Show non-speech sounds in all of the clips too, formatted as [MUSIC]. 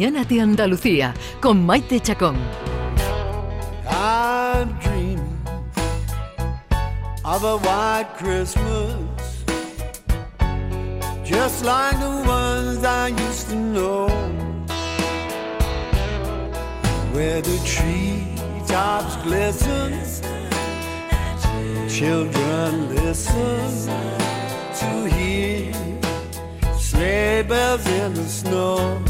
mañana de Andalucía con Maite Chacón. I'm dreaming of a white Christmas, just like the ones I used to know, where the treetops glisten, children listen to hear sleigh bells in the snow.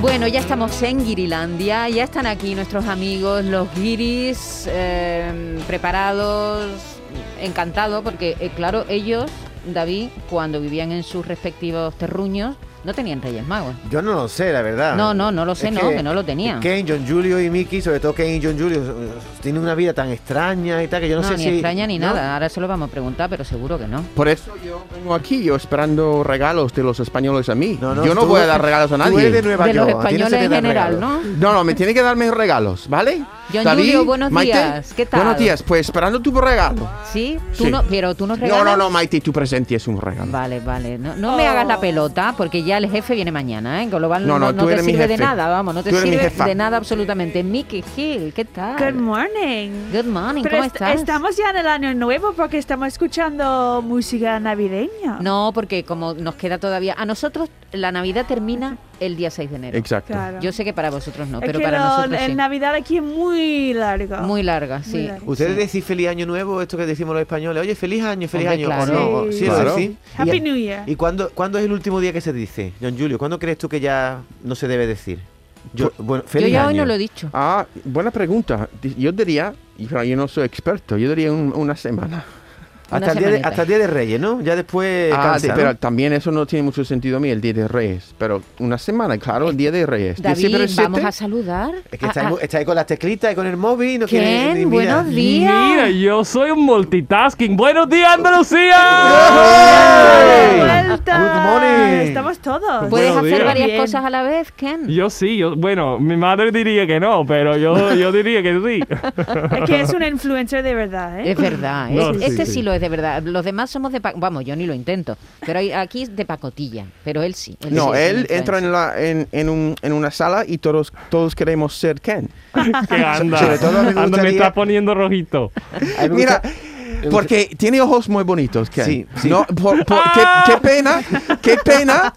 Bueno, ya estamos en Guirilandia, ya están aquí nuestros amigos, los guiris, eh, preparados, encantados, porque claro, ellos, David, cuando vivían en sus respectivos terruños, no tenían Reyes Magos. Yo no lo sé, la verdad. No, no, no lo sé, Es no, que no lo tenían. Kane, John Julio y Mickey, sobre todo Kane y John Julio, eh, tienen una vida tan extraña y tal que yo no, No, sé ni si. extraña ni ¿no? nada, ahora se lo vamos a preguntar, pero seguro que no. Por eso yo vengo aquí, yo esperando regalos de los españoles a mí. No, no, yo no tú- voy a dar regalos a Tú nadie. eres de Nueva De los York, no se españoles en general, regalos. ¿no? No, no, me tiene que darme regalos, ¿vale? John David, Julio, buenos Maite, días, ¿qué tal? Buenos días, pues esperando tu regalo. ¿Sí? ¿Tú Sí. No, pero tú nos No, regalas... no, no, Maite, tu presente es un regalo. Vale, vale. No, no me hagas la pelota porque ya el jefe viene mañana, ¿eh? Con lo cual No, no, no, te sirve de nada, vamos, no te sirve jefa. de nada absolutamente. Mickey Hill, ¿qué tal? Good morning. Good morning, Pero ¿cómo est- estás? estamos ya en el año nuevo porque estamos escuchando música navideña. No, porque como nos queda todavía... A nosotros la Navidad termina el día 6 de enero. Exacto. Claro. Yo sé que para vosotros no, Es pero que para lo- nosotros el sí. Navidad aquí es muy largo. Muy larga, sí. larga. ¿Ustedes Sí. decís feliz año nuevo, esto que decimos los españoles? Oye, feliz año, feliz Hombre, año. claro. ¿O no? ¿O- Sí. Sí, Claro. decís? Happy ¿Y, New Year. ¿Y cuándo, cuándo es el último día que se dice, John Julio? ¿Cuándo crees tú que ya no se debe decir? Yo, bueno, Yo feliz ya año. hoy no lo he dicho. Ah, buena pregunta. Yo diría, yo no soy experto, yo diría un- una semana. Hasta, el día de, hasta el día de Reyes, ¿no? Ya después Ah, cansa, de- ¿no? pero también eso no tiene mucho sentido a mí, el Día de Reyes. Pero una semana, claro, el Día de Reyes. David, 17. vamos a saludar. Es que a- está, ahí, a- está con las teclitas y con el móvil. No quiere ni buenos días. Mira, yo soy un multitasking. ¡Buenos días, Andalucía! ¡Vuelta! Good morning. Estamos todos. ¿Puedes Buenos hacer días. varias Bien. cosas a la vez, Ken? Yo sí, yo, bueno, mi madre diría que no, pero yo, yo diría que sí. [LAUGHS] [LAUGHS] Es que es un influencer de verdad, ¿eh? Es verdad, No, es- sí, este sí, sí. lo es de verdad. Los demás somos de... Vamos, yo ni lo intento, pero hay- aquí es de pacotilla, pero él sí. él No, sí es él entra en, la, en, en, un, en una sala y todos, todos queremos ser Ken. [LAUGHS] que anda, sobre todo me anda, me está poniendo rojito. Mira, porque tiene ojos muy bonitos, Ken. Sí, sí. No, por- por- qué, qué pena, qué pena.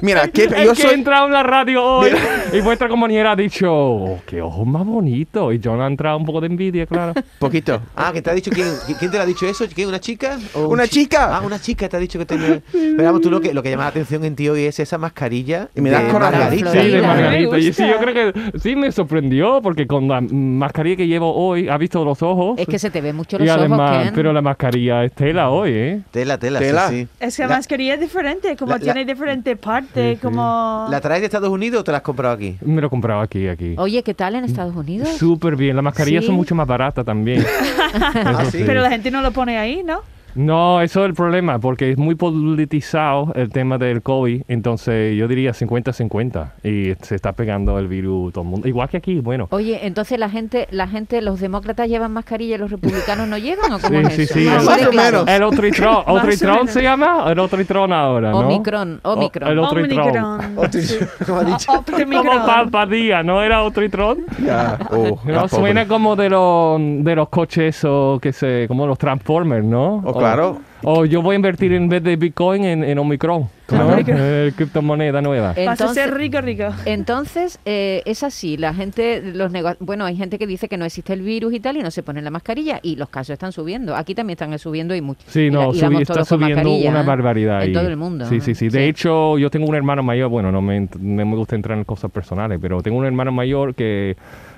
Mira, qué, Es yo que soy... he entrado en la radio hoy y vuestra compañera ha dicho, "Oh, qué ojos más bonitos. Y yo ha entrado un poco de envidia, claro. Poquito. Ah, que te ha dicho quién, quién te lo ha dicho eso, ¿Quién, una chica? ¿O un Una chi- chica. Ah, una chica te ha dicho que tenía. Pero vamos, tú lo que lo que llama la atención en ti hoy es esa mascarilla Y me das de coraje. Margarita. Sí, de. Margarita. Y sí, yo creo que sí me sorprendió porque con la mascarilla que llevo hoy ha visto los ojos. Es que se te ven mucho y los además, ojos, Ken. Pero la mascarilla es tela hoy, ¿eh? Tela, tela, Tela. sí, sí. Es que la, La- mascarilla es diferente, como la- la- tiene diferente parte, como... ¿La traes de Estados Unidos o te la has comprado aquí? Me lo he comprado aquí, aquí. Oye, ¿qué tal en Estados Unidos? Súper bien. Las mascarillas Sí. son mucho más baratas también. [LAUGHS] Ah, Eso sí. sí. Pero la gente no lo pone ahí, ¿no? No, eso es el problema, porque es muy politizado el tema del COVID. Entonces, yo diría 50-50. Y se está pegando el virus todo el mundo. Igual que aquí, bueno. Oye, entonces la gente, la gente, los demócratas llevan mascarilla y los republicanos no llevan, ¿o cómo Sí, es sí, eso? sí. Así Más de o menos. El [LAUGHS] Más o ¿Otritron menos. se llama? El Otritron ahora, ¿no? Omicron, O- Omicron. el Otritron. [LAUGHS] Omicron. Como Palpadía, ¿no era Otritron? Ya. Oh, No, suena pobre. como de los de los coches o que se como los Transformers, ¿no? Claro. O yo voy a invertir en vez de Bitcoin en, en Omicron, ¿no? [LAUGHS] Eh, criptomoneda nueva. Vas a Entonces, ser rico, rico. entonces eh, es así, la gente, los nego- bueno, hay gente que dice que no existe el virus y tal y no se ponen la mascarilla y los casos están subiendo. Aquí también están subiendo y mucho. Sí, no, y subi- está subiendo una ¿eh? barbaridad. En ahí. todo el mundo. Sí, sí, sí. De hecho, yo tengo un hermano mayor, bueno, no me, no me gusta entrar en cosas personales, pero tengo un hermano mayor que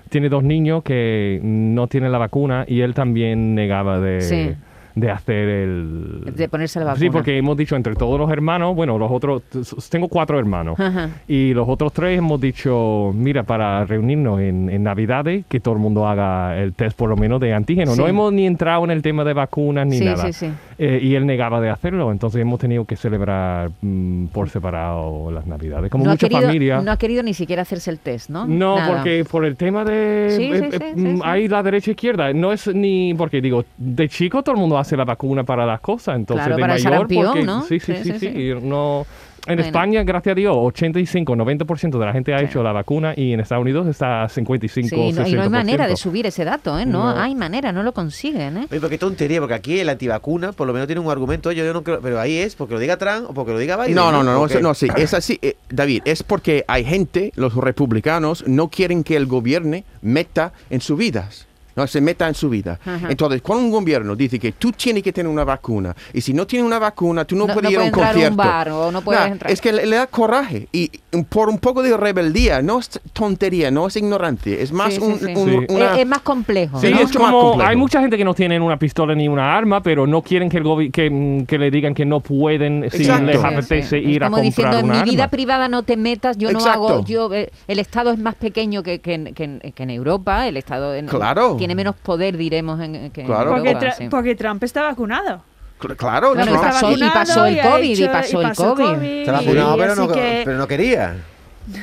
tiene dos niños que no tienen la vacuna y él también negaba de... Sí. De hacer el... De ponerse la vacuna. Sí, porque hemos dicho entre todos los hermanos, bueno, los otros, tengo cuatro hermanos. Ajá. Y los otros tres hemos dicho, mira, para reunirnos en, en Navidades, que todo el mundo haga el test por lo menos de antígeno. Sí. No hemos ni entrado en el tema de vacunas ni Sí, nada. sí, sí. Eh, y él negaba de hacerlo, entonces hemos tenido que celebrar mm, por separado las Navidades, como no, ha mucha querido, familia. no ha querido ni siquiera hacerse el test, ¿no? No, Nada. porque por el tema de... Sí, eh, sí, eh, sí, sí, mm, sí. Hay la derecha e izquierda. No es ni... Porque digo, de chico todo el mundo hace la vacuna para las cosas. Entonces Claro, de para el mayor... sarampión, porque, ¿no? Sí, sí, Sí, sí, no... En Bueno. España, gracias a Dios, 85, 90% de la gente ha Sí. hecho la vacuna y en Estados Unidos está a 55, Sí, no- y no hay manera de 60%. subir ese dato, ¿eh? No, No. hay manera, no lo consiguen, ¿eh? Oye, pero qué tontería, porque aquí el antivacuna por lo menos tiene un argumento, yo, yo no creo, pero ahí es porque lo diga Trump o porque lo diga Biden. No, no, no, no, Porque- eso- no, sí, es así, eh, David, es porque hay gente, los republicanos, no quieren que el gobierno meta en sus vidas. No, se meta en su vida. Ajá. Entonces, cuando un gobierno dice que tú tienes que tener una vacuna, y si no tienes una vacuna, tú no, No- puedes no ir a un bar o no puedes Nah, entrar. Es que le, le da coraje. Y por un poco de rebeldía, no es tontería, no es ignorancia, es más Sí, un, sí. un- Sí. una- Es, es más complejo. Sí, ¿no? ¿no? es Mucho más como complejo. hay mucha gente que no tienen una pistola ni una arma, pero no quieren que el que, mm, que le digan que no pueden si Exacto. les Sí, apetece Es ir a como comprar diciendo, en mi vida privada no te metas, yo no hago, yo eh, el Estado es más pequeño que, que, en- que en- que en Europa, el Estado en- Claro. Tiene menos poder, diremos, en, que en Claro. Porque, Europa, Tra- sí. porque Trump está vacunado. Cl- Claro, Bueno, y pasó- y vacunado pasó el COVID, y hecho- pasó el COVID. No, que- pero no quería.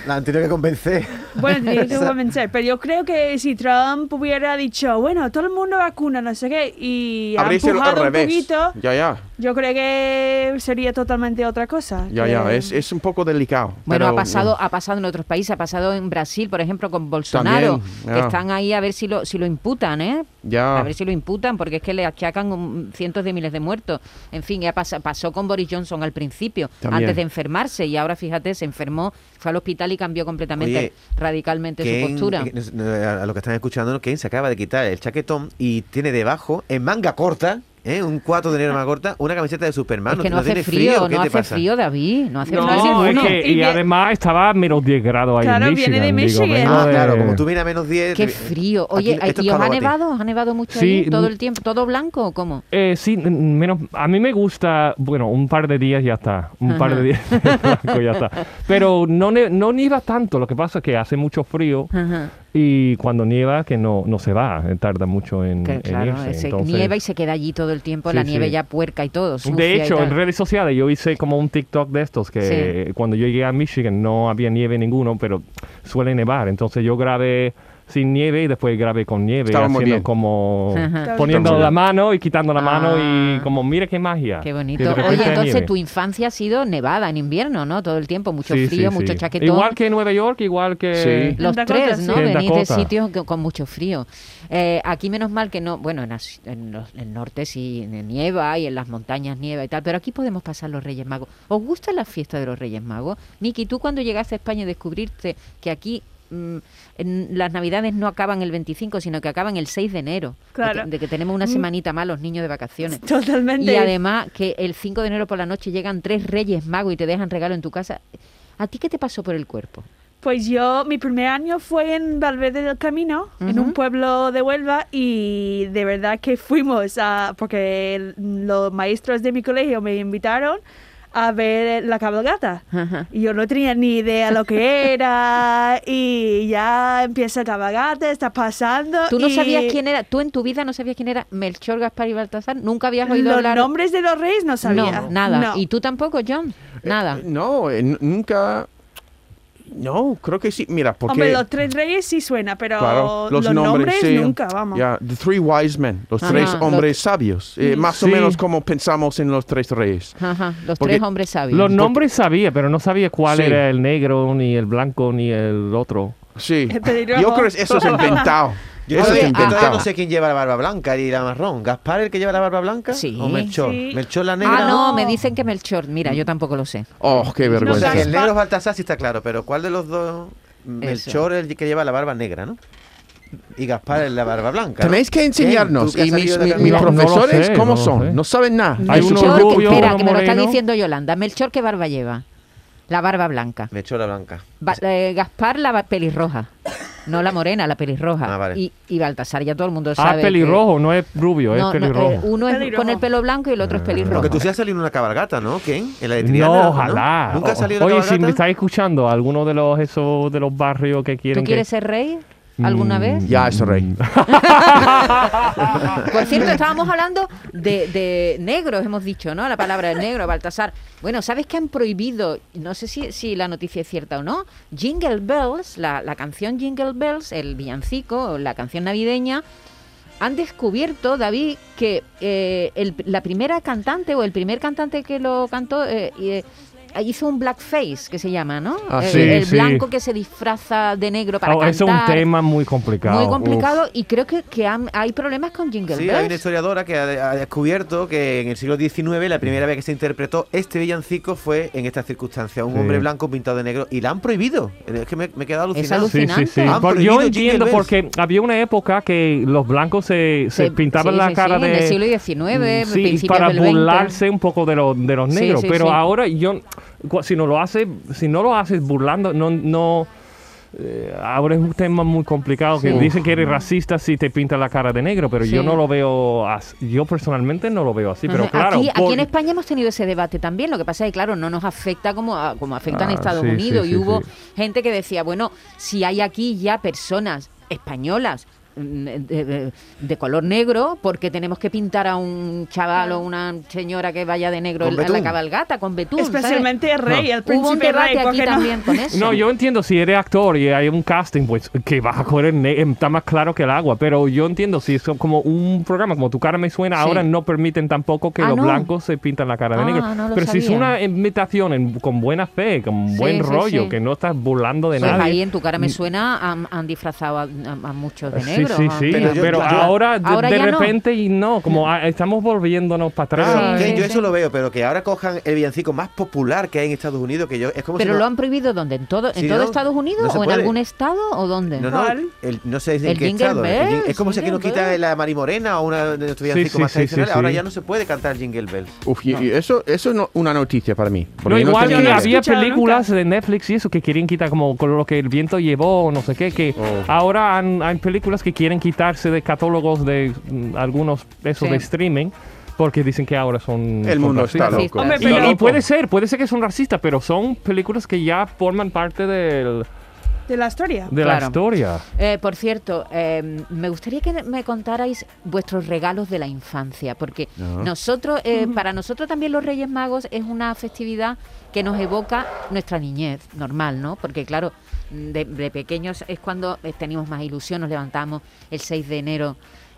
La han tenido que convencer. Bueno, tenía que [LAUGHS] convencer, pero yo creo que si Trump hubiera dicho, bueno, todo el mundo vacuna, no sé qué, y ha empujado un revés. poquito, Ya, ya, yo creo que sería totalmente otra cosa. ya, que- ya, es, es un poco delicado. Bueno, pero, ha pasado, ha pasado en otros países, ha pasado en Brasil, por ejemplo, con Bolsonaro, También, que ya. están ahí a ver si lo, si lo imputan, ¿eh? Ya. A ver si lo imputan, porque es que le achacan cientos de miles de muertos. En fin, ya pasa- pasó con Boris Johnson al principio, También. antes de enfermarse, y ahora fíjate, se enfermó, fue al hospital y cambió completamente, Oye, radicalmente su Ken, postura. eh, a lo que están escuchando, Ken se acaba de quitar el chaquetón y tiene debajo, en manga corta, ¿eh? un 4 de enero manga corta, una camiseta de Superman. es que no, hace tiene frío, ¿Qué no te hace pasa? frío, David, no hace No, frío. es que, Y y además estaba a menos 10 grados ahí Claro, en viene Michigan. de digo, Michigan. vengo Ah, de- claro, como tú vienes a menos 10. Qué frío. aquí- Oye, esto es ¿y os ha nevado? ¿Ha nevado mucho Sí, ahí todo el tiempo? ¿Todo blanco o cómo? Eh, sí, menos, a mí me gusta, bueno, un par de días ya está, un par de días [LAUGHS] blanco ya está. Pero no, no nieva tanto, lo que pasa es que hace mucho frío Ajá. Y cuando nieva que no, no se va, eh, tarda mucho en, Que, en claro, irse. se entonces- nieva y se queda allí todo el tiempo, Sí, la nieve sí. ya puerca y todo. sucia De y hecho, en redes sociales yo hice como un TikTok de estos que cuando yo llegué a Michigan no había nieve ninguno, pero suele nevar. Entonces yo grabé sin nieve y después grabé con nieve, Estaba muy haciendo bien. como Ajá. poniendo Estaba la mano y quitando la mano y Ah. como mira qué magia. Qué Y bonito. de repente Oye, hay entonces nieve. tu infancia ha sido nevada en invierno, ¿no? Todo el tiempo, mucho Sí, frío, sí, mucho sí. chaquetón. Igual que en Nueva York, igual que... Sí. Los En Dakota, tres, sí. ¿no? En Venís de Dakota. sitios que- con mucho frío. Eh, aquí menos mal que no, bueno, en, las- en los- en el norte sí nieva y en las montañas nieva y tal, pero aquí podemos pasar los Reyes Magos. ¿Os gusta la fiesta de los Reyes Magos? Miki, tú cuando llegaste a España y descubriste que aquí mm, en las navidades no acaban el 25, sino que acaban el 6 de enero. De que, de que tenemos una Mm. semanita más los niños de vacaciones. [LAUGHS] Totalmente. Y además que el 5 de enero por la noche llegan tres Reyes Magos y te dejan regalo en tu casa. ¿A ti qué te pasó por el cuerpo? Pues yo, mi primer año fue en Valverde del Camino, en un pueblo de Huelva, y de verdad que fuimos a, porque los maestros de mi colegio me invitaron a ver la cabalgata. Ajá. Y yo no tenía ni idea lo que era, y ya empieza la cabalgata, está pasando. ¿Tú no y sabías quién era? ¿Tú en tu vida no sabías quién era Melchor, Gaspar y Baltasar? ¿Nunca habías oído Los hablar? nombres de los reyes no sabía. No, nada. No. ¿Y tú tampoco, John? Nada. Eh, no, eh, n- nunca. No, creo que sí. Mira, porque. Hombre, los tres reyes sí suena, pero Claro, los, nombres, sí. nunca, vamos. Ya, the three wise men, los Ajá, tres los- hombres sabios. eh, más o menos como pensamos en los tres reyes. Ajá, los Porque tres hombres sabios. Los nombres sabía, pero no sabía cuál Sí. era el negro, ni el blanco, ni el otro. Sí. Yo creo que eso es inventado. [LAUGHS] Yo, eso Oye, inventado. no sé quién lleva la barba blanca y la marrón. ¿Gaspar el que lleva la barba blanca? Sí. ¿O Melchor? Sí. ¿Melchor la negra? Ah, no, me dicen que Melchor. Mira, yo tampoco lo sé. Oh, qué O vergüenza. sea, que el negro es Baltasar sí está claro, pero ¿cuál de los dos? Melchor es el que lleva la barba negra, ¿no? Y Gaspar es la barba blanca. ¿no? Tenéis que enseñarnos. ¿Tú que has Y mis, mi- No, no profesores, sé, ¿cómo no son? sé. No saben nada. Hay uno Melchor, que- rubio, espera, que me lo está diciendo Yolanda. Melchor, ¿qué barba lleva? La barba blanca. Melchor la blanca. Ba- eh, Gaspar, la pelirroja. No la morena, la pelirroja. Ah, vale. y, y Baltasar ya todo el mundo Ah, sabe. que- pelirrojo, no es rubio, No, es pelirrojo. uno es Pelirrojo. con el pelo blanco y el otro es pelirrojo. Porque tú sí has salido en una cabalgata, ¿no, Ken? En la de Triana, no, ¿no? ojalá. ¿Nunca has salido en Oye, una si me cabalgata? estáis escuchando, alguno de los esos de los barrios que quieren ¿Tú quieres que... ser rey alguna Mm, vez? Ya es rey. [LAUGHS] Por cierto, estábamos hablando de, de negros, hemos dicho, ¿no? La palabra negro, Baltasar. Bueno, ¿sabes que han prohibido, no sé si, si la noticia es cierta o no, Jingle Bells, la, la canción Jingle Bells, el villancico, la canción navideña, han descubierto, David, que eh, el- la primera cantante o el primer cantante que lo cantó eh, eh, hizo un blackface, que se llama, ¿no? Ah, Eh, sí, el sí. blanco que se disfraza de negro para Oh, cantar. eso es un tema muy complicado. Muy uf. complicado y creo que, que han- hay problemas con Jingle Sí, Bells. hay una historiadora que ha, ha descubierto que en el siglo XIX la primera vez que se interpretó este villancico fue en esta circunstancia, un Sí. hombre blanco pintado de negro y la han prohibido. Es que me, me he quedado Es alucinado. Sí, sí, sí. Alucinante. Han yo entiendo porque había una época que los blancos se, se Se- pintaban sí, la sí, cara sí, de... en el siglo XIX, Sí, principios para del burlarse un poco de, los de los Sí, negros. sí, pero sí. ahora yo, si no lo hace, si no lo haces burlando, no, no. eh, ahora es un tema muy complicado que Sí. dicen que eres racista si te pintas la cara de negro, pero yo no lo veo as- yo personalmente no lo veo así, pero Ajá. claro, aquí, en España hemos tenido ese debate también. Lo que pasa es que, claro, no nos afecta como, a- como afecta en Ah, Estados sí, Unidos. sí, y hubo sí. gente que decía, bueno, si hay aquí ya personas españolas de, color negro, porque tenemos que pintar a un chaval o una señora que vaya de negro en la cabalgata con betún? ¿sabes? Especialmente el rey, el Hubo un príncipe debate rey. aquí no- también con eso. No, yo entiendo si eres actor y hay un casting, pues que vas a coger ne- está más claro que el agua. Pero yo entiendo si es como un programa como Tu cara me suena, Sí. ahora no permiten tampoco que Ah, los no. blancos se pintan la cara de Ah, negro. no pero si es una invitación en- con buena fe, con Sí, buen sí, rollo, sí. que no estás burlando de Pues nadie. ahí en tu cara me suena, han, han disfrazado a, a- a muchos de Sí, sí, sí, Pero pero, yo- yo- ahora, de, Ahora de ya no. repente y no, como ah, estamos volviéndonos para atrás. Yo sí. eso lo veo, pero que ahora cojan el villancico más popular que hay en Estados Unidos, que yo es como Pero si no- lo han prohibido ¿dónde? ¿En todo, Sí, en todo ¿no? Estados Unidos No o en algún estado o dónde? No, no, el- no sé en El qué Jingle estado. Bells, es como si aquí nos quita la Marimorena o una de nuestros Sí, villancicos sí, más sí, tradicionales. sí, Ahora sí. ya no se puede cantar Jingle Bells. Uf, y, y eso, eso es no- una noticia para mí. No, yo igual que había películas de Netflix y eso que querían quitar como con lo que el viento llevó, no sé qué, que Oh. ahora hay películas que quieren quitarse de catálogos de mm, algunos esos Sí. de streaming porque dicen que ahora son El son mundo está racistas. loco. Hombre, Y, y puede ser, puede ser que son racistas, pero son películas que ya forman parte del- de la historia. de Claro. la historia. Eh, por cierto, eh, me gustaría que me contarais vuestros regalos de la infancia, porque nosotros, eh, para nosotros también los Reyes Magos es una festividad que nos evoca nuestra niñez, normal, ¿no? Porque claro, de, de pequeños es cuando eh, teníamos más ilusión, nos levantamos el 6 de enero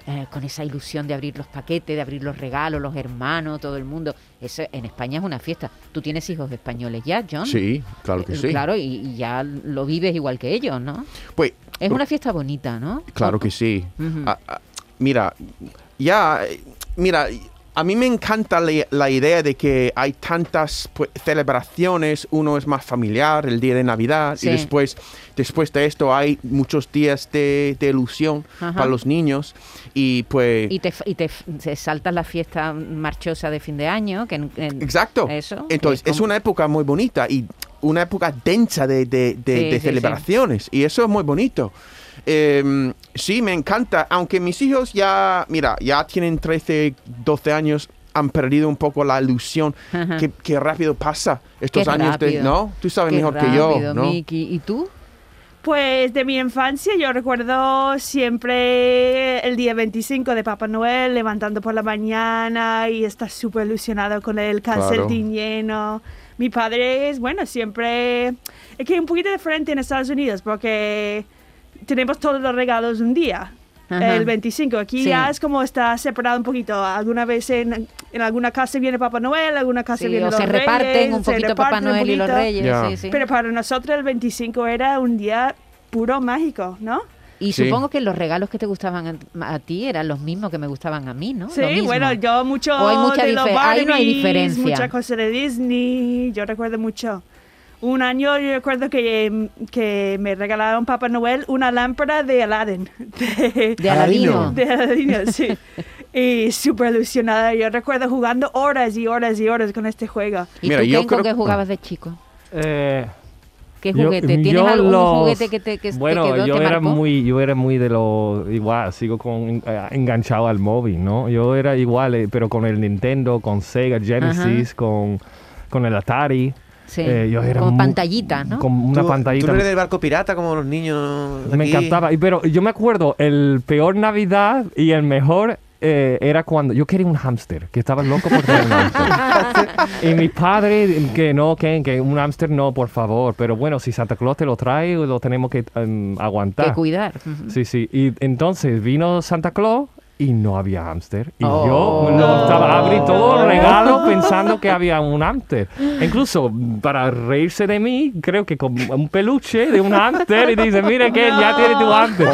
eh, con esa ilusión de abrir los paquetes, de abrir los regalos, los hermanos, todo el mundo. Eso en España es una fiesta. Tú tienes hijos españoles ya, John. Sí, claro que Eh, sí. Claro, y, y ya lo vives igual que ellos, ¿no? Pues, Es una fiesta bonita, ¿no? Claro que sí. Ah, ah, mira, ya, eh, mira, a mí me encanta la, la idea de que hay tantas pues, celebraciones, uno es más familiar, el día de Navidad, Sí. y después, después de esto hay muchos días de, de ilusión Ajá. para los niños, y pues... Y te, y te, saltas la fiesta marchosa de fin de año. Que en- en- Exacto. Eso. Entonces, es una época muy bonita y una época densa de, de- de- Sí, de sí, sí. celebraciones. Y eso es muy bonito. Eh, sí, me encanta. Aunque mis hijos ya, mira, ya tienen 13, 12 años, han perdido un poco la ilusión. Que, que rápido pasa estos Qué años de... ¿No? Tú sabes Qué mejor que yo, ¿no? Miki. ¿Y tú? Pues de mi infancia yo recuerdo siempre el día 25 de Papá Noel levantando por la mañana y estar súper ilusionado con el calcetín lleno. Mi padre es, bueno, siempre... Es que un poquito diferente en Estados Unidos porque tenemos todos los regalos un día. Ajá. El 25. Aquí Sí. ya es como está separado un poquito. Alguna vez en, en alguna casa viene Papá Noel, alguna casa Sí, viene o los se reparten Reyes, un se poquito Papá reparten un Noel y los poquito. Reyes. Ya. Sí, sí. Pero para nosotros el 25 era un día puro mágico, ¿no? y Sí. supongo que los regalos que te gustaban a, a ti eran los mismos que me gustaban a mí, ¿no? Lo Sí, mismo. bueno, yo mucho O hay mucha de los ahí no hay diferencia. mucha cosa de Disney, yo recuerdo mucho. Un año yo recuerdo que, que me regalaron Papá Noel una lámpara de Aladdin. De, De Aladino. [LAUGHS] De Aladino, sí. Y súper ilusionada. Yo recuerdo jugando horas y horas y horas con este juego. ¿Y Mira, tú, yo creo- qué jugabas de chico? Eh, ¿Qué Yo- juguete? ¿Tienes yo algún los- juguete que te, que te bueno, quedó, yo te era marcó? muy, yo era muy de lo igual, sigo con eh, enganchado al móvil, ¿no? Yo era igual, eh, pero con el Nintendo, con Sega Genesis, con, con el Atari. Sí, eh, yo era como mu- pantallita, ¿no? Con una ¿Tú, pantallita. ¿Tú no eres del barco pirata como los niños de Me aquí? encantaba. Y- Pero yo me acuerdo, el peor Navidad y el mejor eh, era cuando yo quería un hámster, que estaba loco por tener un hámster. [LAUGHS] y mi padre, que no, que, que un hámster no, por favor. Pero bueno, si Santa Claus te lo trae, lo tenemos que em, aguantar. Que cuidar. Sí, sí. Y entonces vino Santa Claus y no había hámster. Y Oh. yo lo estaba, abrí todo el regalo pensando que había un hámster. Incluso para reírse de mí, creo que con un peluche de un hámster y dice, mira que ya tiene tu hámster.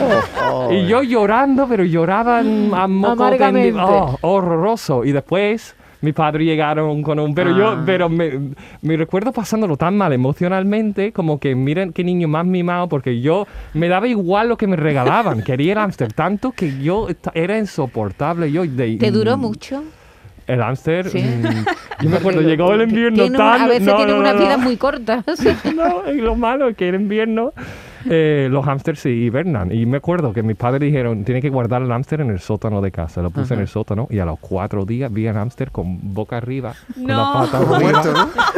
Y yo llorando, pero lloraba mm, a moco tendido. Oh, horroroso. Y después... Mi padre llegaron con un... Pero Ah. yo, pero me, me recuerdo pasándolo tan mal emocionalmente, como que miren qué niño más mimado, porque yo me daba igual lo que me regalaban. Quería el hámster tanto que yo era insoportable. Yo de- ¿Te duró mm, mucho? El hámster. Sí. mm, yo me [LAUGHS] acuerdo, llegó el invierno Tiene una- tan... a veces no, tienen no, una no, vida no. muy corta. [LAUGHS] [LAUGHS] No, y lo malo es que en invierno eh, los hámsters sí hibernan. Y me acuerdo que mis padres dijeron, tiene que guardar el hámster en el sótano de casa. Lo puse en el sótano y a los cuatro días vi al hámster con boca arriba, con No. la pata arriba.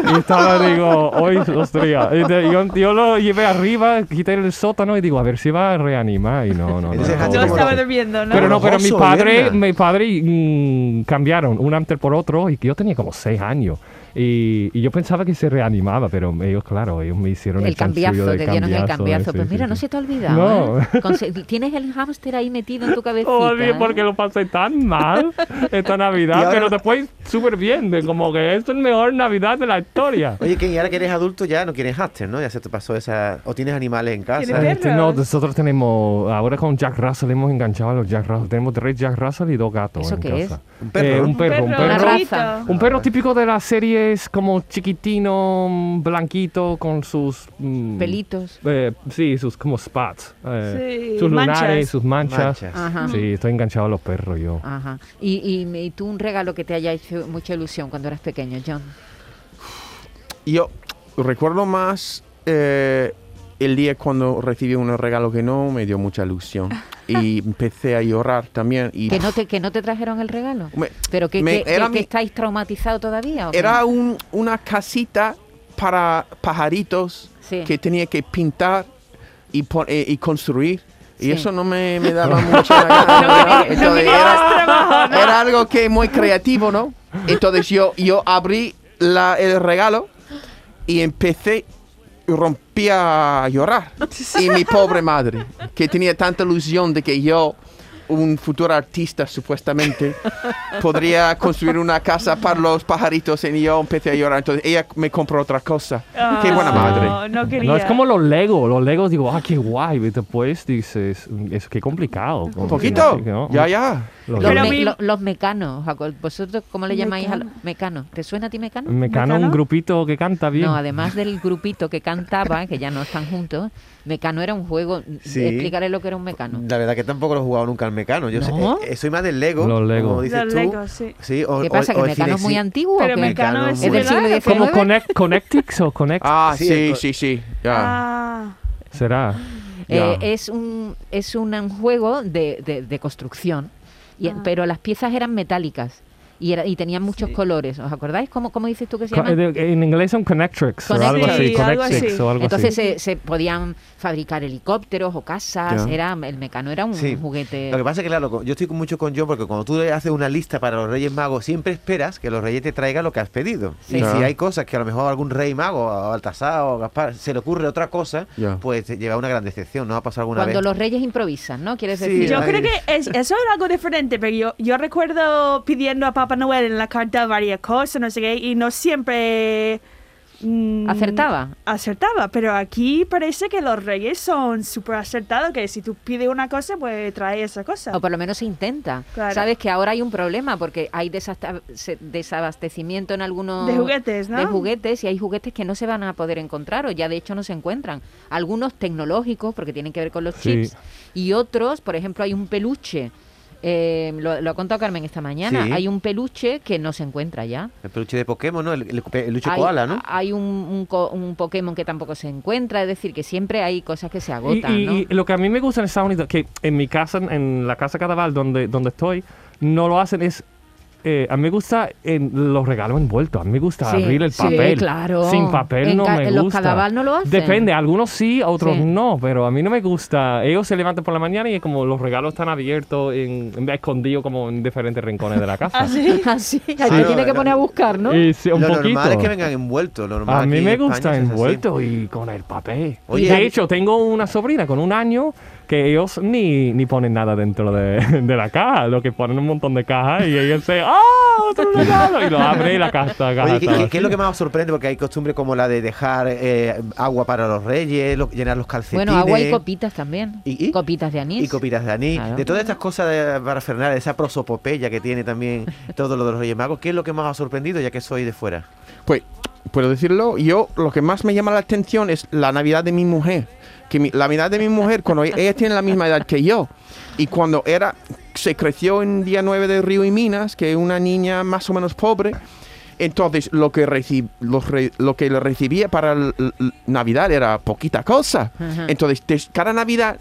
¿no? Y estaba, digo, hoy, hostia. Yo, yo lo llevé arriba, quité el sótano y digo, a ver si va a reanimar. Y no, no, no. Estaba durmiendo, ¿no? Pero no, pero mi Oso, padre, Elena. mi padre mm, cambiaron un hámster por otro y que yo tenía como seis años. Y, y yo pensaba que se reanimaba, pero ellos, claro, ellos me hicieron el, El cambiazo, chanchullo te del dieron el cambiazo, cambiazo. sí, Pues sí, mira, sí. no se te ha olvidado. No. ¿eh? [LAUGHS] Tienes el hámster ahí metido en tu cabecita. Oye, ¿eh? porque lo pasé tan mal esta Navidad, ahora- pero después súper bien, de como que es el mejor Navidad de la historia. Oye, que y ahora que eres adulto ya no quieres hámster, ¿no? Ya se te pasó esa... O tienes animales en casa. ¿Tienes Este, no, nosotros tenemos, ahora con Jack Russell hemos enganchado a los Jack Russell. Tenemos tres Jack Russell y dos gatos ¿Eso en qué casa. Un perro, Eh, un perro, un Un perro. Una perrito. raza. Un perro típico de las series como chiquitino, blanquito, con sus... mm, Pelitos. eh, sí, sus como spots. eh, Sí, sus manchas. lunares, sus manchas. Manchas. Ajá. Sí, estoy enganchado a los perros yo. Ajá. ¿Y, y, y tú un regalo que te haya hecho mucha ilusión cuando eras pequeño, John? Yo recuerdo más eh, el día cuando recibí un regalo que no me dio mucha ilusión. [LAUGHS] y empecé a llorar también. Y ¿Que no te, que no te trajeron el regalo? me- ¿Pero que, me- que- era que- mi- que estáis traumatizados todavía? o era un- una casita para pajaritos Sí. que tenía que pintar y, pon- eh, y construir. Y Sí. eso no me, me daba mucha [LAUGHS] gana, ¿no? Era, era algo que muy creativo, ¿no? Entonces yo, yo abrí la- el regalo y empecé y rompí a llorar. [LAUGHS] Y mi pobre madre, que tenía tanta ilusión de que yo, un futuro artista supuestamente, [LAUGHS] podría construir una casa para los pajaritos y yo empecé a llorar. Entonces ella me compró otra cosa. Qué buena madre. No, no quería. No, es como los Legos. Los Legos digo, ah, qué guay. Y después dices, es que complicado. Un poquito. ¿no? Ya, ya. Los me- lo- los mecanos, Jacob. ¿Vosotros cómo le llamáis a los mecanos? ¿Te suena a ti mecano? Mecano, un grupito que canta bien. No, además del grupito que cantaba, que ya no están juntos, Mecano era un juego. Sí. Explicaré lo que era un mecano. La verdad que tampoco lo he jugado nunca al mecano. Yo eh, eh, soy más del Lego. Los Lego. Como dices Los tú. Sí. Sí, o, ¿Qué pasa? o- ¿Que o el Mecano es muy antiguo? Pero? Mecano es ¿Es del siglo claro, XIX? Como Connect, Connectix o Connect. Ah, Sí, sí, sí. Ah, Será. Eh, es un, es un, un juego de, de- de construcción, y- Ah. pero las piezas eran metálicas y, era, y tenían muchos colores. ¿Os acordáis? ¿Cómo, cómo dices tú que se llama? eh, En inglés son Connectrix o algo Connectrix. así. Sí, algo Connectrix así. o algo Entonces así. se, se podían fabricar helicópteros o casas. Ya. Era, el mecano era un Sí. juguete. Lo que pasa es que, claro, yo estoy mucho con John porque cuando tú haces una lista para los Reyes Magos, siempre esperas que los Reyes te traigan lo que has pedido. Sí. Y Ya. si hay cosas que a lo mejor algún Rey Mago, o Baltasar o Gaspar, se le ocurre otra cosa, Ya. pues te lleva una gran decepción. ¿No ha pasado alguna Cuando vez? los reyes improvisan, ¿no? Quieres Sí, decir. yo creo que es- eso era algo diferente, pero yo, yo recuerdo pidiendo a Papá Noel en la carta varias cosas, no sé qué, y no siempre... mm, ¿Acertaba? Acertaba, pero aquí parece que los reyes son súper acertados, que si tú pides una cosa, pues trae esa cosa. O por lo menos se intenta. Claro. Sabes que ahora hay un problema porque hay desabastecimiento en algunos De juguetes, ¿no? de juguetes y hay juguetes que no se van a poder encontrar o ya de hecho no se encuentran. Algunos tecnológicos porque tienen que ver con los Sí. chips y otros, por ejemplo, hay un peluche Eh, lo, lo ha contado Carmen esta mañana. Sí. Hay un peluche que no se encuentra ya. El peluche de Pokémon, ¿no? El, el, el peluche hay, koala, ¿no? Hay un, un, co- un Pokémon que tampoco se encuentra. Es decir, que siempre hay cosas que se Y, agotan, y- ¿no? y lo que a mí me gusta en Estados Unidos, que en mi casa, en la casa Cadaval, donde, donde estoy, no lo hacen, es... eh, a mí me gusta en los regalos envueltos. A mí me gusta Sí, abrir el sí, papel. claro. Sin papel En no me en los gusta. Cadaval no lo hacen. Depende, algunos sí, otros Sí. no, pero a mí no me gusta. Ellos se levantan por la mañana y es como los regalos están abiertos, en, en- escondidos como en diferentes rincones de la casa. Así. [LAUGHS] Así, Sí, no, tiene que poner a buscar, ¿no? Y sí, un lo poquito. normal es que vengan envueltos. lo normal A mí me gusta envuelto y con el papel. Oye, de hecho, tengo una sobrina con un año que ellos ni, ni ponen nada dentro de, [LAUGHS] de la caja, lo que ponen un montón de cajas y ella dice, ¡ah, otro regalo! Y lo abre y la caja, caja Oye, ¿qué, está qué- qué es lo que más os sorprende? Porque hay costumbre como la de dejar eh, agua para los reyes, lo- llenar los calcetines. Bueno, agua y copitas también. ¿Y- y? Copitas de anís. y copitas de anís. Claro. De todas estas cosas de, para Fernández, esa prosopopeya que tiene también [LAUGHS] todo lo de los Reyes Magos, ¿qué es lo que más os ha sorprendido ya que soy de fuera? Pues, puedo decirlo, yo lo que más me llama la atención es la Navidad de mi mujer. Que mi- la Navidad de mi mujer, cuando e- ella tiene la misma edad que yo, y cuando era, se creció en día 9 de Río y Minas, que es una niña más o menos pobre, entonces lo que, reci- los re- lo que le recibía para l- l- Navidad era poquita cosa. Ajá. Entonces, des- cada Navidad,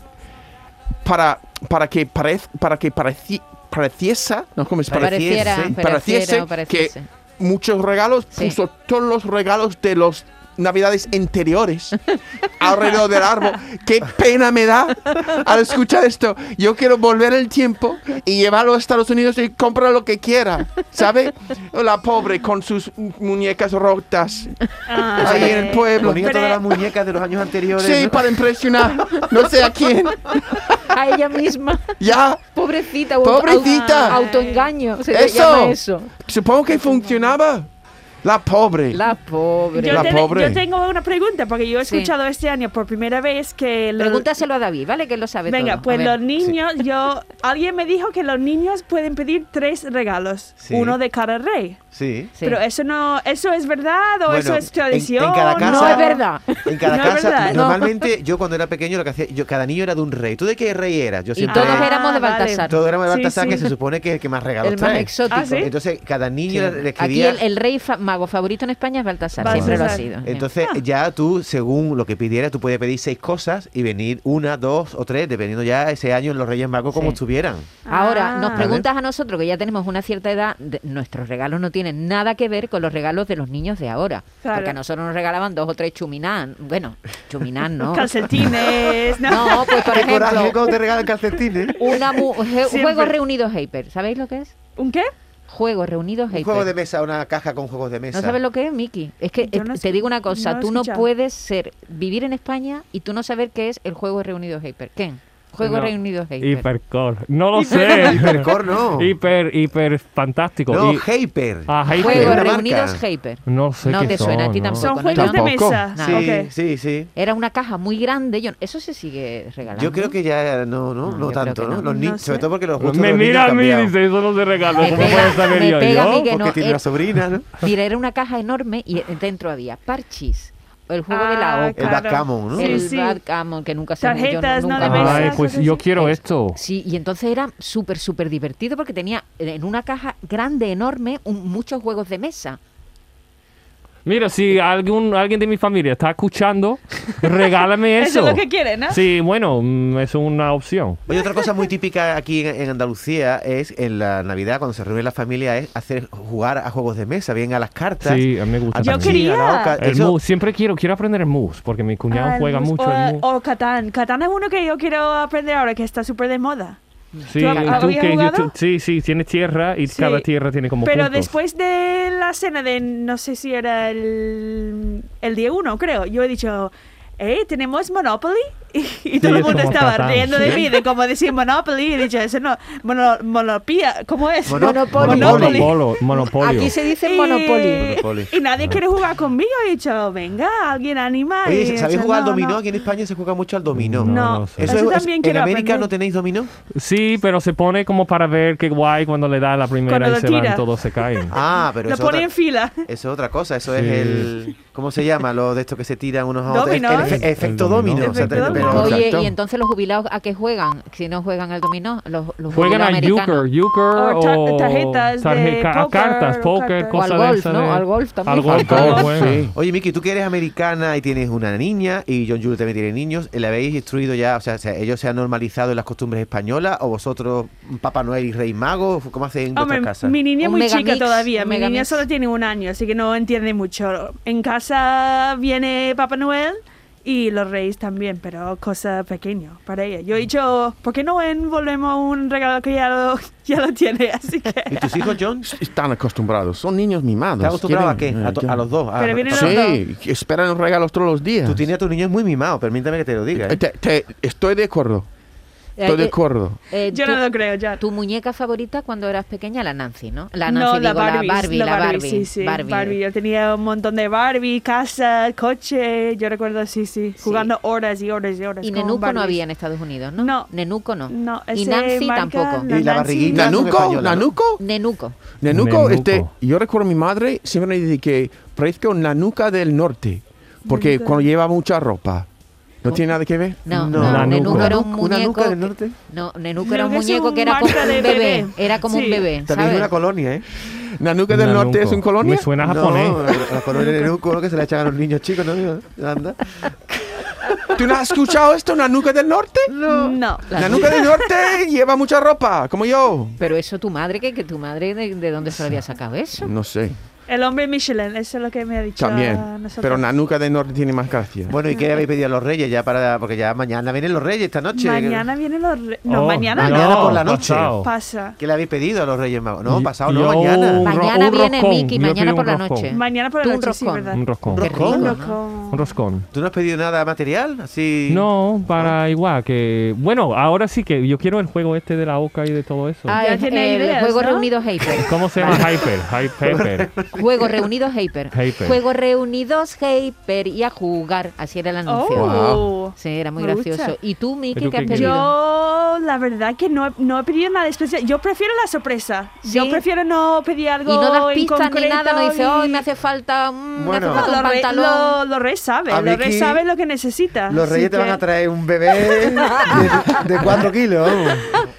para, para que, parez, para que pareci- pareciese, no, ¿cómo es? Pareciera, Pareciese, pareciera, pareciese pareciese. muchos regalos, Sí. puso todos los regalos de los navidades anteriores [LAUGHS] alrededor del árbol. Qué pena me da al escuchar esto. Yo quiero volver el tiempo y llevarlo a Estados Unidos y comprar lo que quiera, ¿sabe? La pobre con sus muñecas rotas Ah, ahí en el pueblo. Ponía todas las muñecas de los años anteriores. Sí, ¿no? para impresionar. No sé a quién. A ella misma. Ya, Pobrecita. Pobrecita. auto- autoengaño. Se Eso. llama eso. supongo que funcionaba. La pobre. La pobre. Yo, La pobre. yo tengo una pregunta, porque yo he Sí. escuchado este año por primera vez que... los- Pregúntaselo a David, ¿vale? Que él lo sabe Venga, todo. Pues los niños, yo... Alguien me dijo que los niños pueden pedir tres regalos, Sí. uno de cada rey. Sí. Sí. Pero eso no... ¿Eso es verdad o Bueno, eso es en- tradición? en cada casa- No es verdad. En cada [LAUGHS] No casa, verdad, no. normalmente yo cuando era pequeño lo que hacía, yo, cada niño era de un rey. ¿Tú de qué rey eras? Yo Y siempre todos Ah, éramos de vale. Baltasar. Todos éramos de Baltasar, sí. que se supone que es el que más regalos El más trae. exótico. Ah, ¿sí? Entonces, cada niño Sí. le Aquí escribía... el, el rey mago favorito en España es Baltasar. Baltasar. Siempre lo ha sido. Entonces, ya tú, según lo que pidieras, tú puedes pedir seis cosas y venir una, dos o tres, dependiendo ya ese año en los Reyes Magos como Sí. estuvieran. Ahora, Ah. nos preguntas a nosotros, que ya tenemos una cierta edad, de- nuestros regalos no tienen nada que ver con los regalos de los niños de ahora. Claro. Porque a nosotros nos regalaban dos o tres chuminán. Bueno, chuminán no. [LAUGHS] Calcetines, ¿no? No, pues por Qué coraje ejemplo, cuando te regalan calcetines. una mu- je- Siempre. Juegos Reunidos Hyper. ¿Sabéis lo que es? ¿Un qué? Juegos Reunidos Un juego de mesa, una caja con juegos de mesa. ¿No sabes lo que es, Miki? Es que te digo una cosa, no tú no puedes ser vivir en España y tú no saber qué es el Juego Reunidos Hyper. ¿Qué? Juegos No, Reunidos Hyper. Hipercore. No lo [LAUGHS] sé. Hipercore no. Hiper, hiper fantástico. No, Y- Hyper. Ah, Hyper. Juegos una marca. Reunidos Hyper. No sé No qué te suena a ti son, ¿no? tampoco. Son ¿no? juegos de mesa. Sí, Ok. sí, sí. Era una caja muy grande. Yo, eso se sigue regalando. Yo creo que ya no, no, No, no tanto, ¿no? no. Los No niños, sobre todo porque los gustos Me de los niños mira a mí y dice, eso no se regala. ¿Cómo puedo saber me yo? pega a mí yo? que Porque no, tiene era- una sobrina, ¿no? Mira, era una caja enorme y dentro había parchis, el juego de la Ah, oca, El backgammon, ¿no? Sí, el sí. backgammon, que nunca se yo Tarjetas, no nunca me- mesa. Ay, pues yo quiero Es- esto. Sí, y entonces era súper, súper divertido porque tenía en una caja grande, enorme, un- muchos juegos de mesa. Mira, si algún, alguien de mi familia está escuchando, [LAUGHS] regálame Eso eso. es lo que quieren, ¿no? Sí, bueno, mm, es una opción. Oye, otra cosa muy típica aquí en, en Andalucía es en la Navidad, cuando se reúne la familia, es hacer jugar a juegos de mesa, bien a las cartas. Sí, a mí me gusta Yo también. Quería- oca. El Eso- mus, siempre quiero, quiero aprender el mus, porque mi cuñado Ah, el juega mus- mucho el mus. o, o Catán. Catán es uno que yo quiero aprender ahora, que está súper de moda. Sí, ¿Tú que sí, sí, tiene tierra y Sí. cada tierra tiene como Pero puntos. después de la cena de, no sé si era el, el día uno, creo, yo he dicho, eh, ¿tenemos Monopoly? Y, y todo Sí, el mundo es como estaba Catán, riendo de sí. mí, de cómo decir Monopoly. Y he dicho, eso no, mono, monopía, ¿cómo es? Mono- Monopoly. Monopoly. Monopolo- monopolio. Aquí se dice Y- Monopoly. Monopoly. Y nadie quiere jugar conmigo. He dicho, venga, alguien anima. y Oye, ¿sabéis dicho, jugar al "No, dominó? no". Aquí en España se juega mucho al dominó. No, No, no sé. Eso Eso es- también ¿En América aprender. no tenéis dominó? Sí, pero se pone como para ver qué guay cuando le da la primera Cuando y se van todos se caen. [LAUGHS] Ah, pero Lo eso, pone otra, en fila. eso es otra cosa. Eso es el... ¿Cómo se llama? Lo de esto que se tiran unos a otros. El, efecto dominó. Pero- Oye, Exacto. ¿y entonces los jubilados a qué juegan? Si no juegan al dominó, los, los Juegan a euchre, euchre O tar- o tarjetas de tarjeta- póker, cartas, póker, cosas al de golf, esas ¿no? de- Al golf también. Al golf, Al golf, golf, bueno. sí. Oye, Miki, tú que eres americana y tienes una niña y John Jules también tiene niños, ¿le habéis instruido ya? O sea, ¿se- ¿ellos se han normalizado en las costumbres españolas o vosotros, Papá Noel y Rey Mago? ¿Cómo hacen en Hombre, vuestras casas? mi niña es muy chica todavía. Mi niña solo tiene un año, así que no entiende mucho. En casa viene Papá Noel y los reyes también, pero cosa pequeña para ella. Yo he dicho, ¿por qué no envolvemos un regalo que ya lo, [LAUGHS] ya lo tiene? Así que... ¿Y tus hijos, John? Están acostumbrados, son niños mimados. ¿Estás acostumbrado a qué? quieren, A, eh, a los dos. a- Pero vienen a- los Sí, que esperan regalos todos los días. Tú tienes a tus niños muy mimados, permítame que te lo diga. ¿eh? Eh, te- te- estoy de acuerdo, estoy de Eh, acuerdo. eh, Yo tú- no lo creo ya. Tu muñeca favorita cuando eras pequeña, la Nancy, ¿no? La no, Nancy, la digo, Barbie, la Barbie, la Barbie. sí, sí, Barbie. Barbie. Yo tenía un montón de Barbie, casa, coche. Yo recuerdo, sí, sí, Sí. jugando horas y horas y horas. Y Nenuco no había en Estados Unidos, ¿no? No. Nenuco no. No, y Nancy marca tampoco. Y la Nancy. barriguita. Nanuco, Nanuco, ¿no? Nenuco. Nanuco, Nenuco. este, yo recuerdo a mi madre siempre me dice que parezco Nanuca del norte, porque cuando lleva mucha ropa. ¿No tiene nada que ver? No, No. no, Nanuco. Nenuco era un ¿Una muñeco. nuca del que- norte? No, Nenuco era un muñeco un que era como un bebé. bebé. Era como un Sí. bebé, También es ¿sabes? una colonia, ¿eh? ¿Nanuca del norte es un colonia? Me suena japonés. No, la, la colonia de Nenuco, ¿no? que se la echan a los niños chicos, ¿no? Anda. ¿Tú no has escuchado esto, Nanuca del norte? No. La- Nanuca del norte lleva mucha ropa, como yo. Pero eso tu madre, que, que tu madre, ¿de, de dónde se lo había sacado eso? No sé, El hombre Michelin, eso es lo que me ha dicho también. nosotros. Pero Nanuca del norte tiene más gracia. Bueno, ¿y qué habéis pedido a los reyes ya para...? Porque ya mañana vienen los reyes esta noche. Mañana vienen los... re- No, Oh, mañana Mañana no. por la noche. pasado. Pasa. ¿Qué le habéis pedido a los reyes magos? No, pasado, no, mañana. Mañana viene Yo mañana por la noche. Mañana por la noche, sí. ¿verdad? Un roscón. Un ¿no? roscón. Un roscón. ¿Tú no has pedido nada material? Así... No, para igual que... Bueno, ahora sí que yo quiero el juego este de la oca y de todo eso. Ah, Ya tiene el ideas, Juego ¿no? Reunidos Hyper. ¿Cómo se llama? Hyper. Hyper. [LAUGHS] Juego Reunidos Hyper. Hyper. Juego Reunidos Hyper y a jugar. Así era el anuncio. Oh. Sí, era muy Me gracioso. gusta. ¿Y tú, Miki, ¿Pero qué has pedido? Yo, la verdad que no, he- no he pedido nada especial. Yo prefiero la sorpresa. Yo prefiero no pedir algo Y no das en pistas ni nada, no dices, hoy me hace falta, mm, me Bueno. hace falta Los un reyes pantalón. lo, lo A los Vicky, reyes saben lo que necesita. Los reyes te van a traer un bebé de, de cuatro kilos.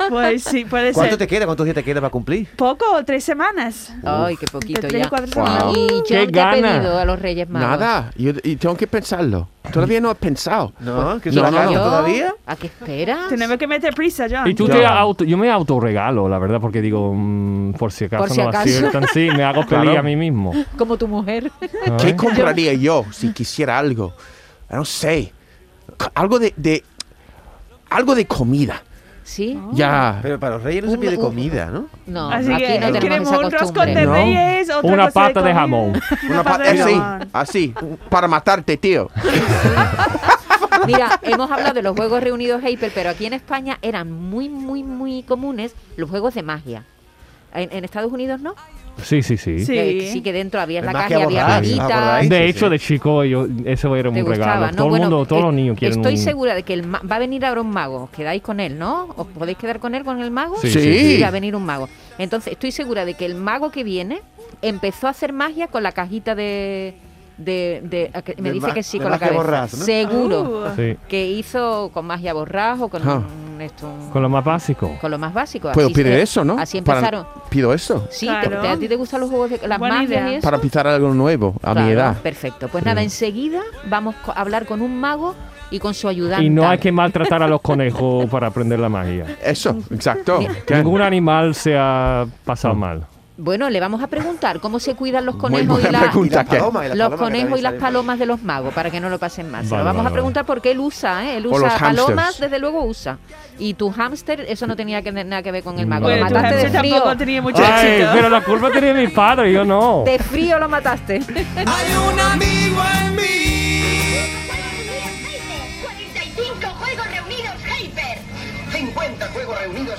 Pues sí, puede ¿Cuánto ser. te queda? ¿Cuántos días te queda para cumplir? Poco, tres semanas. Ay, qué poquito tres ya. Cuatro ¿Y. Wow. John ¡Qué ha gana! pedido a los Reyes Magos? Nada, yo, y tengo que pensarlo. Todavía no he pensado. ¿No? ¿Que No, se la todavía? ¿A qué esperas? Tenemos que meter prisa, John. Y tú Ya. te auto, yo me autorregalo, la verdad, porque digo, mm, por si acaso Por si no acaso. aciertan, sí, me hago feliz Claro. a mí mismo. [LAUGHS] Como tu mujer. ¿Qué ¿Eh? compraría yo si quisiera algo? No sé. C- Algo de, de- algo de comida. ¿Sí? Ya. Pero para los reyes no se pide un- comida, ¿no? No, Así aquí que no tenemos esa un costumbre. de No. reyes, otra Una cosa pata de jamón. Una pata pa- de así, jamón. así, para matarte, tío. [LAUGHS] Mira, hemos hablado de los juegos reunidos Hyper, pero aquí en España eran muy, muy, muy comunes los juegos de magia. En, en Estados Unidos no. Sí, sí, sí. Sí. Que sí que dentro había la caja, había borrada, varitas. ¿acordáis? De hecho, sí. de chico, yo, eso era ¿Te un gustaba, regalo. no? Todo el Bueno, mundo, todos eh, los niños quieren Estoy un... segura de que el ma- va a venir ahora un mago. ¿Os quedáis con él, no? ¿Os podéis quedar con él, con el mago? Sí, sí, sí. va a venir un mago. Entonces, estoy segura de que el mago que viene empezó a hacer magia con la cajita de... de, me De dice que sí, con la cabeza. borrás, ¿no? Seguro. Uh. Sí, Que hizo con magia borrás o con Ah. Un- esto, un- con lo más básico. con lo más básico. Puedo Así pedir se- eso, ¿no? Así Para- empezaron. pido eso. Sí, Claro. te- ¿a ti te gustan los juegos de las Buena magias idea. y eso? Para empezar algo nuevo a mi edad. Perfecto. Pues nada, enseguida vamos a hablar con un mago y con su ayudante. Y no hay que maltratar a los conejos para aprender la magia. Eso, exacto. [LAUGHS] Ningún animal se ha pasado mal. Bueno, le vamos a preguntar cómo se cuidan los conejos y, la- pregunta. Y las palomas, y las los conejos y las palomas de los magos para que no lo pasen mal. Se Vale, lo vamos vale, a preguntar porque él usa, ¿eh? Él usa palomas, desde luego usa. Y tu hámster, eso no tenía que, nada que ver con el mago. Bueno, lo tu mataste de frío. tampoco tenía mucho Ay, éxito. pero la culpa tenía mi padre, yo no. De frío lo mataste. Hay un amigo en mí. 45 juegos reunidos Hyper. 50 juegos reunidos